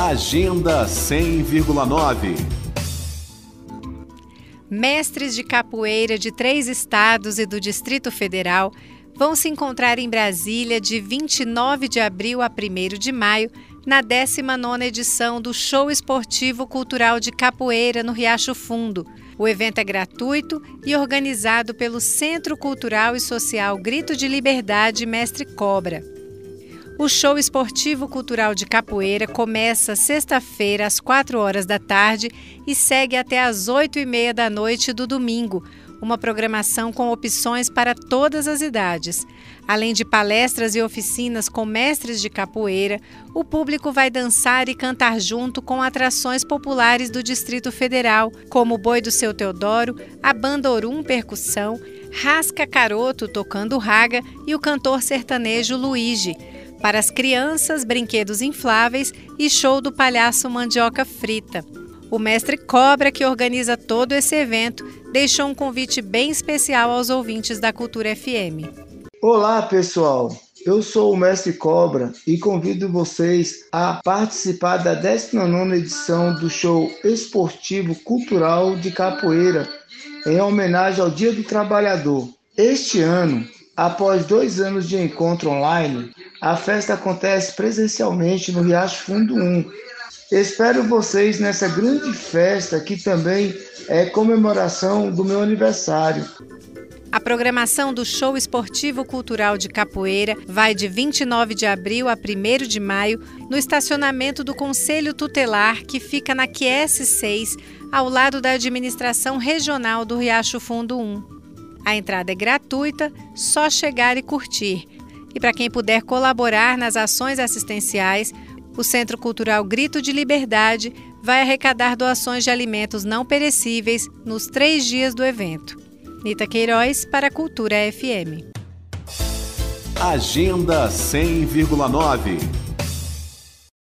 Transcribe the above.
Agenda 100,9 Mestres de capoeira de três estados e do Distrito Federal vão se encontrar em Brasília de 29 de abril a 1 de maio, na 19ª edição do Show Esportivo Cultural de Capoeira no Riacho Fundo. O evento é gratuito e organizado pelo Centro Cultural e Social Grito de Liberdade Mestre Cobra. O show esportivo cultural de capoeira começa sexta-feira às 4 horas da tarde e segue até às 8 e meia da noite do domingo. Uma programação com opções para todas as idades. Além de palestras e oficinas com mestres de capoeira, o público vai dançar e cantar junto com atrações populares do Distrito Federal, como o Boi do Seu Teodoro, a Banda Orum Percussão, Rasca Caroto tocando raga e o cantor sertanejo Luigi. Para as crianças, brinquedos infláveis e show do palhaço Mandioca Frita. O mestre Cobra, que organiza todo esse evento, deixou um convite bem especial aos ouvintes da Cultura FM. Olá, pessoal! Eu sou o Mestre Cobra e convido vocês a participar da 19 edição do show esportivo cultural de capoeira, em homenagem ao Dia do Trabalhador. Este ano, após dois anos de encontro online, a festa acontece presencialmente no Riacho Fundo 1. Espero vocês nessa grande festa que também é comemoração do meu aniversário. A programação do Show Esportivo Cultural de Capoeira vai de 29 de abril a 1 de maio no estacionamento do Conselho Tutelar, que fica na QS 6, ao lado da Administração Regional do Riacho Fundo 1. A entrada é gratuita, só chegar e curtir. E para quem puder colaborar nas ações assistenciais, o Centro Cultural Grito de Liberdade vai arrecadar doações de alimentos não perecíveis nos três dias do evento. Nita Queiroz para a Cultura FM. Agenda 100,9